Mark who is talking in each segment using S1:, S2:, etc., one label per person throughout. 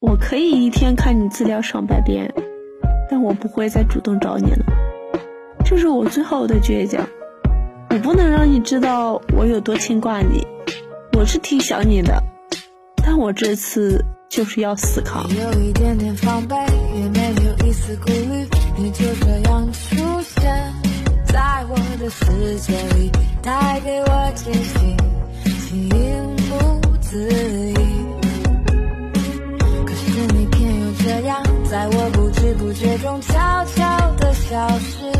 S1: 我可以一天看你资料上百遍，但我不会再主动找你了。这是我最后的倔强，我不能让你知道我有多牵挂你。我是挺想你的，但我这次就是要死扛。
S2: 有一点点防备，也没有一丝顾虑，你就这样出现在我的世界里，带给我惊喜，悄悄地消失，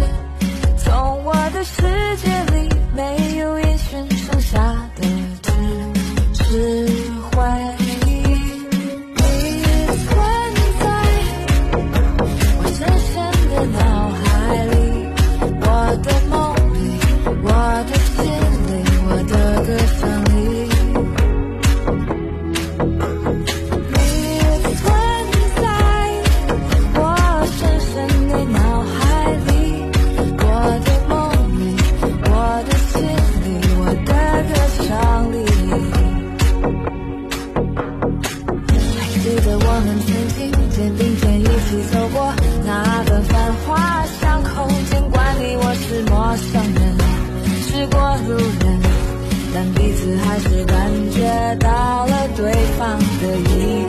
S2: 从我的世界里没有音讯，剩下的记得我们曾经肩并肩一起走过。那段繁华巷口，尽管你我是陌生人，是过路人，但彼此还是感觉到了对方的一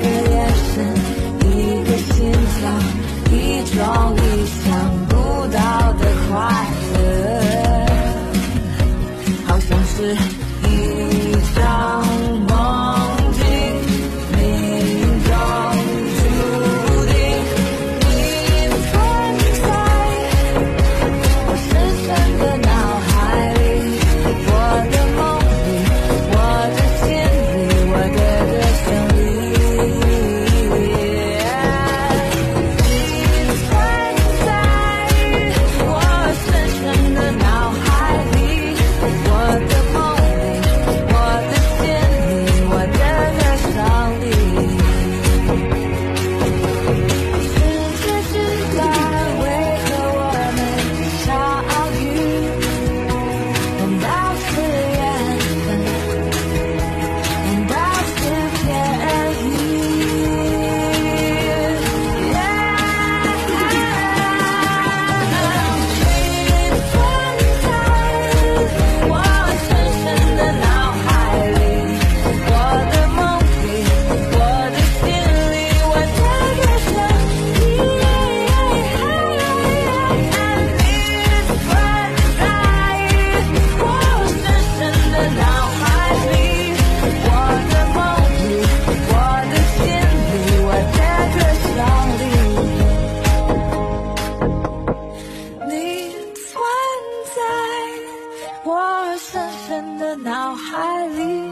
S2: 海里，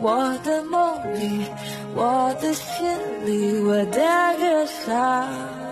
S2: 我的梦里，我的心里，我的歌声。